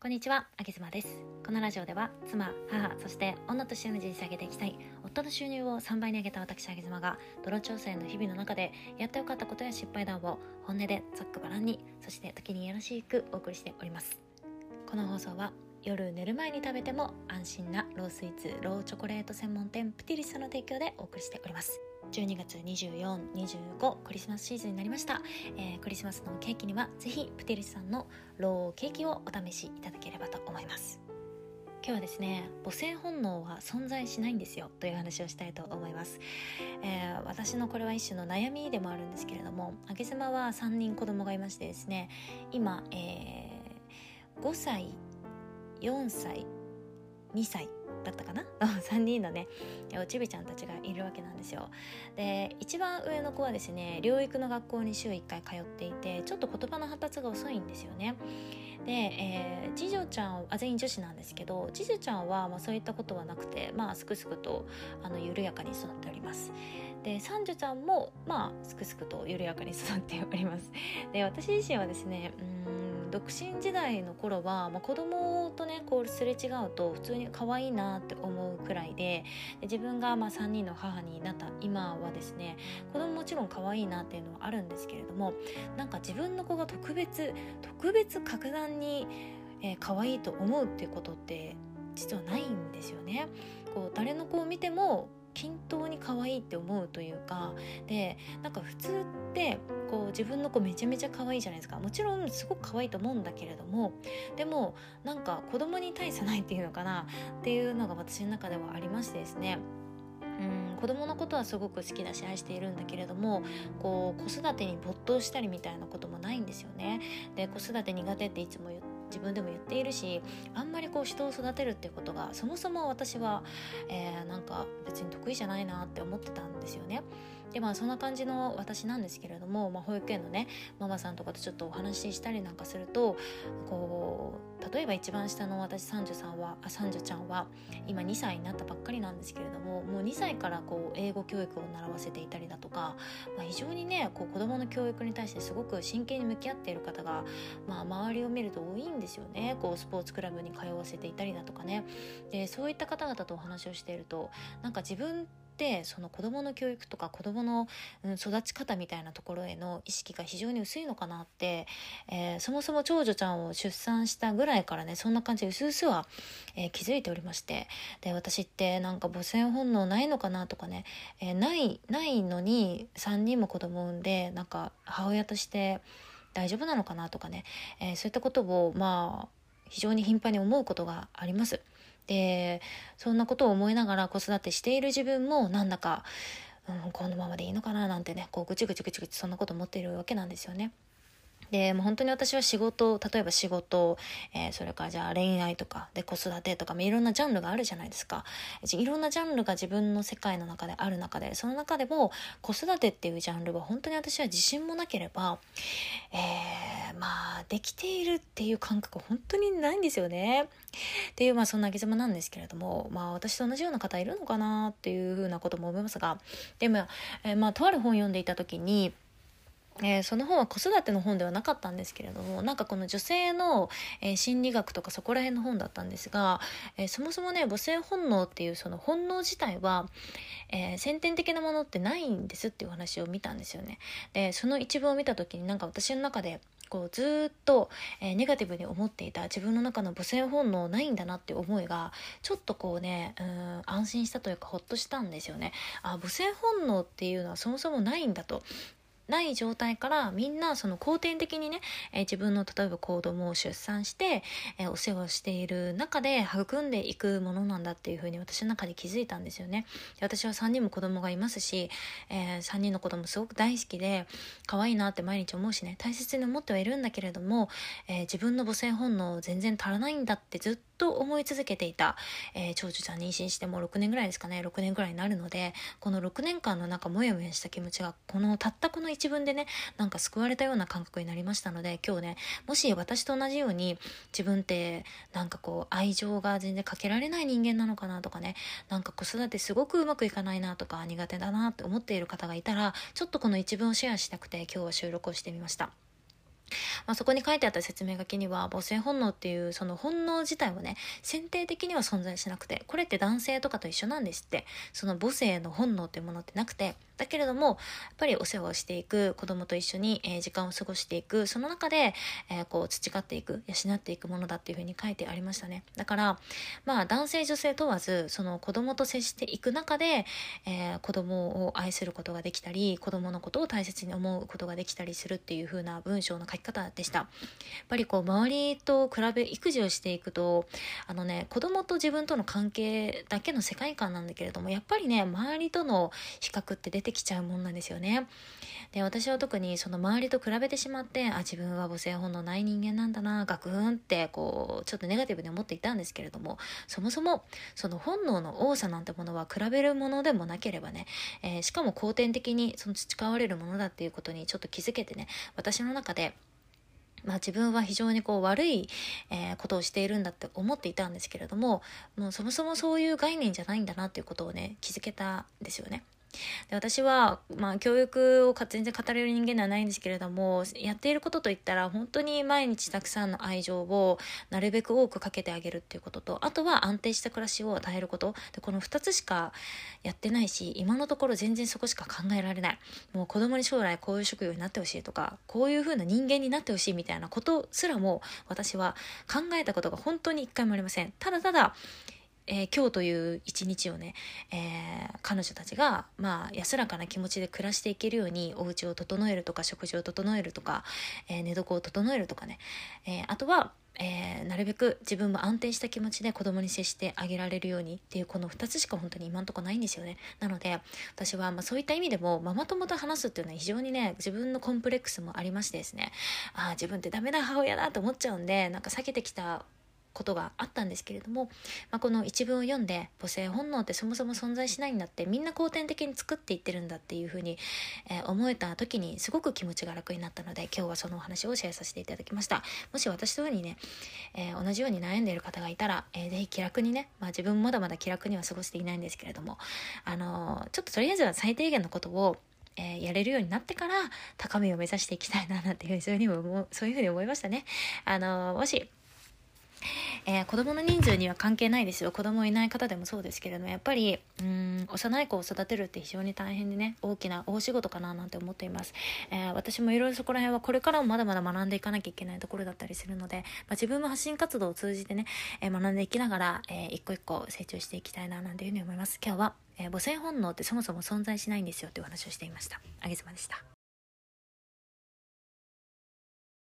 こんにちは、あげずまです。このラジオでは、妻、母、そして女としての人生上げていきたい、夫の収入を3倍に上げた私、あげずまが、泥調整の日々の中で、やってよかったことや失敗談を、本音でざっくばらんに、そして時によろしくお送りしております。この放送は、夜寝る前に食べても安心なロースイーツ、ローチョコレート専門店、プティリスの提供でお送りしております。12月24、25クリスマスシーズンになりました、えークリスマスのケーキにはぜひプティリスさんのローケーキをお試しいただければと思います。今日はですね母性本能は存在しないんですよという話をしたいと思います、えー私のこれは一種の悩みでもあるんですけれどもあげ妻は3人子供がいましてですね今、えー5歳4歳2歳だったかな？3人のねおちびちゃんたちがいるわけなんですよ。で一番上の子はですね療育の学校に週1回通っていてちょっと言葉の発達が遅いんですよね。で、えー次女ちゃんあ全員女子なんですけど次女ちゃんは、まあ、そういったことはなくてまあすくすくとあの緩やかに育っております。で三女ちゃんもまあすくすくと緩やかに育っております。で私自身はですねうん独身時代の頃は、まあ、子供とねこうすれ違うと普通に可愛いなって思うくらいで自分がまあ3人の母になった今はですね子供もちろん可愛いなっていうのはあるんですけれどもなんか自分の子が特別特別格段に、えー可愛いと思うっていうことって実はないんですよね。こう誰の子を見ても均等に可愛いって思うというかでなんか普通ってこう自分の子めちゃめちゃ可愛いじゃないですかもちろんすごく可愛いと思うんだけれどもでもなんか子供に対さないっていうのかなっていうのが私の中ではありましてですねうん子供のことはすごく好きだし愛しているんだけれどもこう子育てに没頭したりみたいなこともないんですよね。で子育て苦手っていつも言って自分でも言っているしあんまりこう人を育てるっていうことがそもそも私は、えーなんか別に得意じゃないなって思ってたんですよね。でまあそんな感じの私なんですけれども、まあ、保育園のねママさんとかとちょっとお話ししたりなんかするとこう例えば一番下の私三女さんはあ三女ちゃんは今2歳になったばっかりなんですけれどももう2歳からこう英語教育を習わせていたりだとか、まあ、非常にねこう子どもの教育に対してすごく真剣に向き合っている方が、まあ、周りを見ると多いんですよね。こうスポーツクラブに通わせていたりだとかね。でそういった方々とお話をしているとなんか自分ってその子どもの教育とか子どものうん育ち方みたいなところへの意識が非常に薄いのかなって、えーそもそも長女ちゃんを出産したぐらいからねそんな感じで薄々は、えー気づいておりましてで私ってなんか母性本能ないのかなとかね、えーないないのに3人も子供を産んでなんか母親として大丈夫なのかなとかね、えそういったことをまあ非常に頻繁に思うことがあります。でそんなことを思いながら子育てしている自分もなんだか、うん、このままでいいのかななんてねこうぐちぐちぐちぐちそんなこと思っているわけなんですよね。でもう本当に私は仕事例えば仕事、えーそれからじゃあ恋愛とかで子育てとかもいろんなジャンルがあるじゃないですかいろんなジャンルが自分の世界の中である中でその中でも子育てっていうジャンルは本当に私は自信もなければ、えーまあできているっていう感覚本当にないんですよね。っていうまあそんなあげ妻なんですけれどもまあ私と同じような方いるのかなっていうふうなことも思いますがでも、えーまあとある本読んでいた時にえーその本は子育ての本ではなかったんですけれどもなんかこの女性の、えー心理学とかそこら辺の本だったんですが、えーそもそもね母性本能っていうその本能自体は、え先天的なものってないんですっていう話を見たんですよね。でその一文を見た時になんか私の中でこうずっと、えネガティブに思っていた自分の中の母性本能ないんだなっていう思いがちょっとこうねうん安心したというかほっとしたんですよね。あ母性本能っていうのはそもそもないんだと。ない状態からみんなその後天的にね、えー自分の例えば子供を出産して、えーお世話をしている中で育んでいくものなんだっていうふうに私の中で気づいたんですよね。私は3人も子供がいますし、え3人の子供すごく大好きで可愛いなって毎日思うしね大切に思ってはいるんだけれども、えー自分の母性本能全然足らないんだってずっと思い続けていた、えー長女ちゃん妊娠してもう6年ぐらいですかね6年ぐらいになるのでこの6年間のなんかモヤモヤした気持ちがこのたったこの一文でねなんか救われたような感覚になりましたので今日ねもし私と同じように自分ってなんかこう愛情が全然かけられない人間なのかなとかねなんか子育てすごくうまくいかないなとか苦手だなって思っている方がいたらちょっとこの一文をシェアしたくて今日は収録をしてみました。まあ、そこに書いてあった説明書きには母性本能っていうその本能自体はね先定的には存在しなくてこれって男性とかと一緒なんですって。その母性の本能っていうものってなくてだけれどもやっぱりお世話をしていく子供と一緒に、えー、時間を過ごしていくその中で、えー、こう培っていく養っていくものだっていうふうに書いてありましたね。だからまあ男性女性問わずその子供と接していく中で、えー、子供を愛することができたり子供のことを大切に思うことができたりするっていう風な文章の書き方でした。やっぱりこう周りと比べ育児をしていくとあのね子供と自分との関係だけの世界観なんだけれどもやっぱりね周りとの比較って出てきちゃうもんなんですよねで私は特にその周りと比べてしまってあ自分は母性本能ない人間なんだなガクンってこうちょっとネガティブに思っていたんですけれどもそもそもその本能の多さなんてものは比べるものでもなければね、えー、しかも後天的にその培われるものだっていうことにちょっと気づけてね私の中でまあ、自分は非常にこう悪い、えー、ことをしているんだって思っていたんですけれどももうそもそもそういう概念じゃないんだなっていうことをね気づけたんですよね。で私は、まあ、教育を全然語れる人間ではないんですけれどもやっていることといったら本当に毎日たくさんの愛情をなるべく多くかけてあげるっていうこととあとは安定した暮らしを与えること。でこの2つしかやってないし今のところ全然そこしか考えられない。もう子供に将来こういう職業になってほしいとかこういう風な人間になってほしいみたいなことすらも私は考えたことが本当に一回もありません。ただただえー、今日という一日をね、えー、彼女たちが、まあ、安らかな気持ちで暮らしていけるようにお家を整えるとか食事を整えるとか、えー、寝床を整えるとかね、えあとは、えなるべく自分も安定した気持ちで子供に接してあげられるようにっていうこの2つしか本当に今んとこないんですよね。なので私はまそういった意味でもママ友と話すっていうのは非常にね自分のコンプレックスもありましてですね。ああ自分ってダメな母親だと思っちゃうんでなんか避けてきたことがあったんですけれども、まあ、この一文を読んで母性本能ってそもそも存在しないんだってみんな後天的に作っていってるんだっていうふうに、えー、思えた時にすごく気持ちが楽になったので今日はそのお話をシェアさせていただきましたもし私とようにね、えー、同じように悩んでいる方がいたら、えー、ぜひ気楽にね、まあ、自分もまだまだ気楽には過ごしていないんですけれどもあのー、ちょっととりあえずは最低限のことをえー、やれるようになってから高みを目指していきたいななんていうふうにそういうふうにもそういうふうに思いましたね。あのもしえー、子供の人数には関係ないですよ。子供いない方でもそうですけれどもやっぱりうん幼い子を育てるって非常に大変でね大きな大仕事かななんて思っています、えー、私もいろいろそこら辺はこれからもまだまだ学んでいかなきゃいけないところだったりするので、まあ、自分も発信活動を通じてね、えー、学んでいきながら、え一個一個成長していきたいななんていうふうに思います。今日は、え母性本能ってそもそも存在しないんですよっていうお話をしていました。あげずまでした。